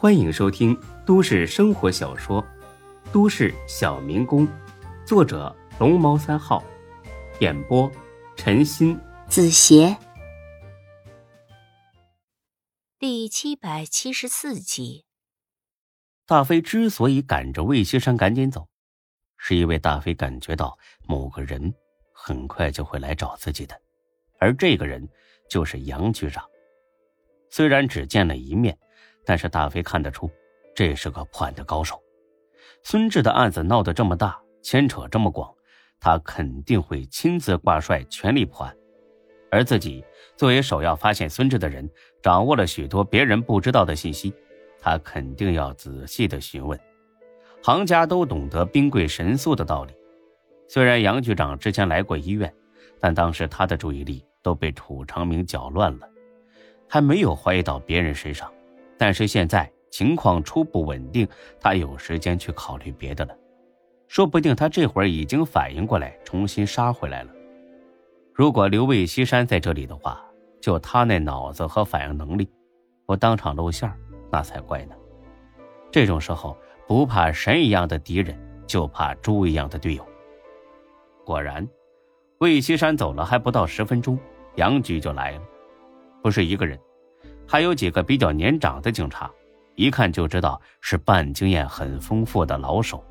欢迎收听都市生活小说《都市小民工》，作者龙猫三号，演播陈鑫、子邪，第七百七十四集。大飞之所以赶着魏西山赶紧走，是因为大飞感觉到某个人很快就会来找自己的，而这个人就是杨局长。虽然只见了一面。但是大飞看得出，这是个破案的高手。孙志的案子闹得这么大，牵扯这么广，他肯定会亲自挂帅，全力破案。而自己作为首要发现孙志的人，掌握了许多别人不知道的信息，他肯定要仔细的询问。行家都懂得兵贵神速的道理。虽然杨局长之前来过医院，但当时他的注意力都被楚长明搅乱了，还没有怀疑到别人身上。但是现在情况初步稳定，他有时间去考虑别的了。说不定他这会儿已经反应过来，重新杀回来了。如果刘卫西山在这里的话，就他那脑子和反应能力，不当场露馅那才怪呢。这种时候不怕神一样的敌人，就怕猪一样的队友。果然，魏西山走了还不到十分钟，杨局就来了，不是一个人。还有几个比较年长的警察，一看就知道是办案经验很丰富的老手，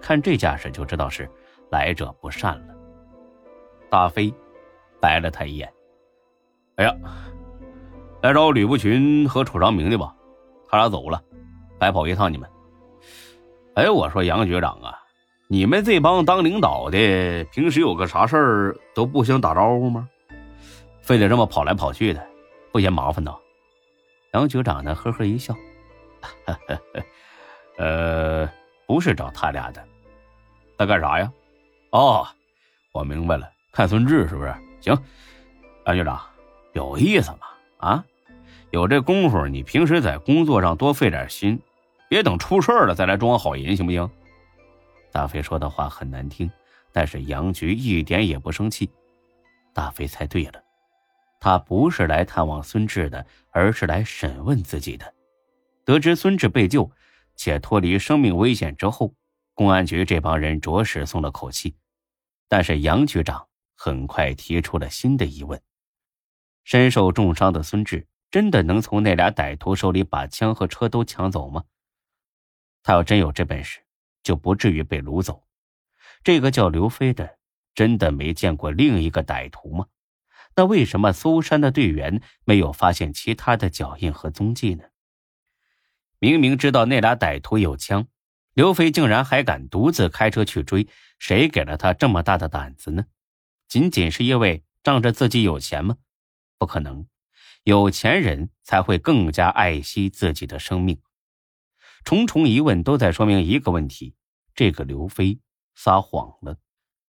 看这架势就知道是来者不善了。大飞白了他一眼：“哎呀，来找吕不群和楚长明的吧？他俩走了，白跑一趟你们。哎，我说杨局长啊，你们这帮当领导的，平时有个啥事儿都不想打招呼吗？非得这么跑来跑去的，不嫌麻烦呢？”杨局长呢，呵呵一笑，呃，不是找他俩的，他干啥呀？哦，我明白了，看孙志是不是？行，杨局长，有意思吗？啊，有这功夫，你平时在工作上多费点心，别等出事了再来装好人，行不行？大飞说的话很难听，但是杨局一点也不生气。大飞猜对了。他不是来探望孙志的，而是来审问自己的。得知孙志被救，且脱离生命危险之后，公安局这帮人着实松了口气。但是杨局长很快提出了新的疑问：身受重伤的孙志真的能从那俩歹徒手里把枪和车都抢走吗？他要真有这本事，就不至于被掳走。这个叫刘飞的，真的没见过另一个歹徒吗？那为什么搜山的队员没有发现其他的脚印和踪迹呢？明明知道那俩歹徒有枪，刘飞竟然还敢独自开车去追，谁给了他这么大的胆子呢？仅仅是因为仗着自己有钱吗？不可能，有钱人才会更加爱惜自己的生命。重重疑问都在说明一个问题：这个刘飞撒谎了。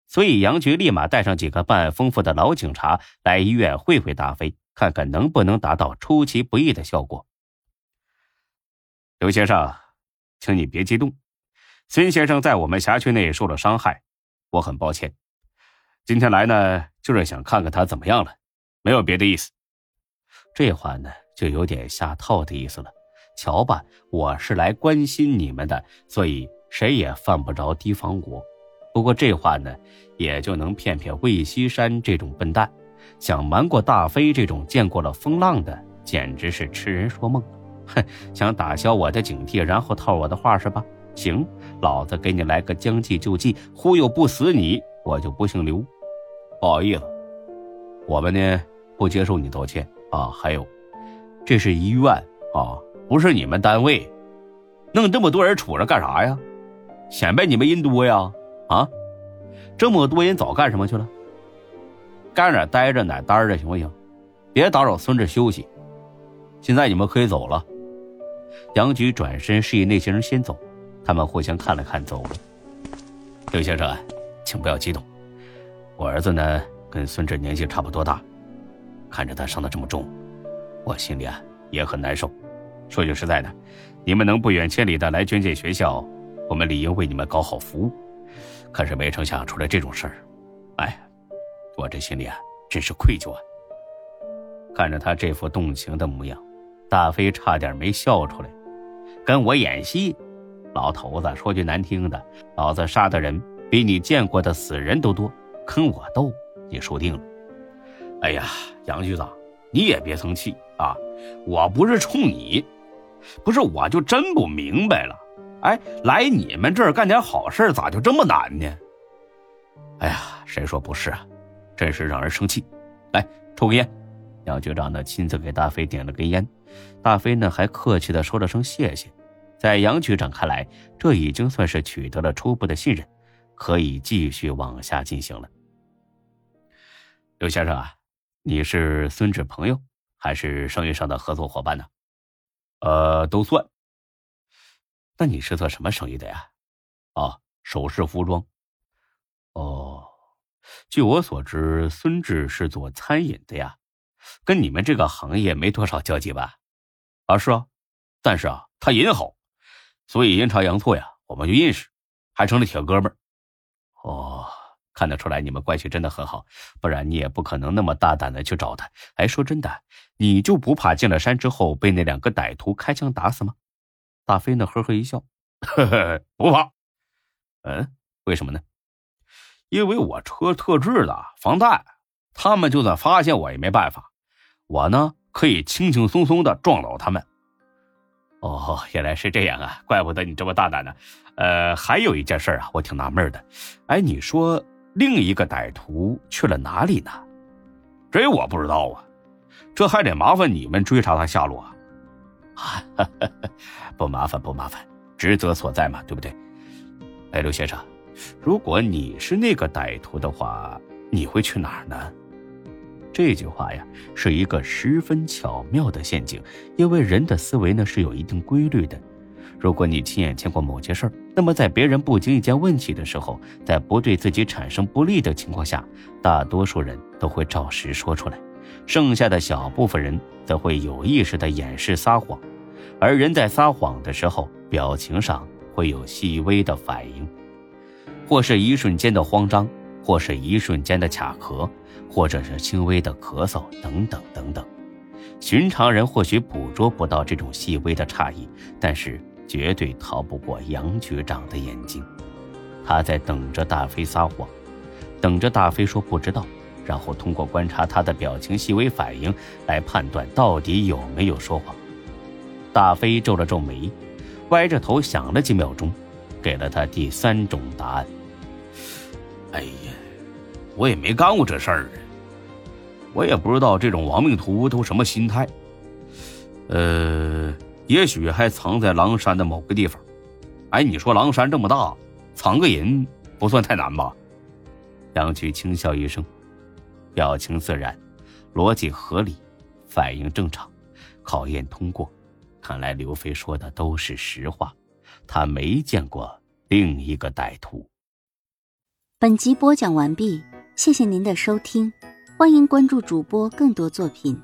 所以，杨局立马带上几个办案丰富的老警察来医院会会大飞，看看能不能达到出其不意的效果。刘先生，请你别激动，孙先生在我们辖区内受了伤害，我很抱歉。今天来呢，就是想看看他怎么样了，没有别的意思。这话呢，就有点下套的意思了。瞧吧，我是来关心你们的，所以谁也犯不着提防我。不过这话呢，也就能骗骗魏西山这种笨蛋，想瞒过大飞这种见过了风浪的，简直是痴人说梦。哼，想打消我的警惕，然后套我的话是吧？行，老子给你来个将计就计，忽悠不死你，我就不姓刘。不好意思，我们呢不接受你道歉啊。还有，这是医院啊，不是你们单位，弄这么多人杵着干啥呀？显摆你们人多呀？啊，这么多人早干什么去了？干哪待着哪待着行不行？别打扰孙志休息。现在你们可以走了。杨局转身示意那些人先走，他们互相看了看，走了。刘先生，请不要激动。我儿子呢，跟孙志年纪差不多大，看着他伤得这么重，我心里啊也很难受。说句实在的，你们能不远千里的来捐建学校，我们理应为你们搞好服务。可是没成想出来这种事儿，哎，我这心里啊真是愧疚啊。看着他这副动情的模样，大飞差点没笑出来。跟我演戏？老头子，说句难听的，老子杀的人比你见过的死人都多，跟我斗，你输定了。哎呀，杨局长，你也别生气啊，我不是冲你，不是我就真不明白了。哎，来你们这儿干点好事，咋就这么难呢？哎呀，谁说不是啊？真是让人生气。来，抽根烟。杨局长呢，亲自给大飞点了根烟。大飞呢，还客气的说了声谢谢。在杨局长看来，这已经算是取得了初步的信任，可以继续往下进行了。刘先生啊。你是孙志朋友，还是生意上的合作伙伴呢？呃，都算。那你是做什么生意的呀？啊，首饰服装。哦，据我所知，孙志是做餐饮的呀，跟你们这个行业没多少交集吧？啊，是啊，但是啊，他人好，所以阴差阳错呀，我们就认识，还成了铁哥们儿。哦。看得出来，你们关系真的很好，不然你也不可能那么大胆的去找他。哎，说真的，你就不怕进了山之后被那两个歹徒开枪打死吗？大飞呢，呵呵一笑，呵呵，不怕。嗯，为什么呢？因为我车特制的防弹，他们就算发现我也没办法。我呢，可以轻轻松松的撞倒他们。哦，原来是这样啊，怪不得你这么大胆呢。呃，还有一件事啊，我挺纳闷的。哎，你说。另一个歹徒去了哪里呢？这我不知道啊，这还得麻烦你们追查他下落啊！啊，不麻烦不麻烦，职责所在嘛，对不对？哎，刘先生，如果你是那个歹徒的话，你会去哪儿呢？这句话呀，是一个十分巧妙的陷阱，因为人的思维呢是有一定规律的。如果你亲眼见过某件事儿，那么在别人不经意间问起的时候，在不对自己产生不利的情况下，大多数人都会照实说出来，剩下的小部分人则会有意识的掩饰撒谎。而人在撒谎的时候，表情上会有细微的反应，或是一瞬间的慌张，或是一瞬间的卡壳，或者是轻微的咳嗽等等等等。寻常人或许捕捉不到这种细微的诧异，但是。绝对逃不过杨局长的眼睛，他在等着大飞撒谎，等着大飞说不知道，然后通过观察他的表情、细微反应来判断到底有没有说谎。大飞皱了皱眉，歪着头想了几秒钟，给了他第三种答案：“哎呀，我也没干过这事儿啊，我也不知道这种亡命徒都什么心态。呃。”也许还藏在狼山的某个地方，哎，你说狼山这么大，藏个人不算太难吧？杨局轻笑一声，表情自然，逻辑合理，反应正常，考验通过。看来刘飞说的都是实话，他没见过另一个歹徒。本集播讲完毕，谢谢您的收听，欢迎关注主播更多作品。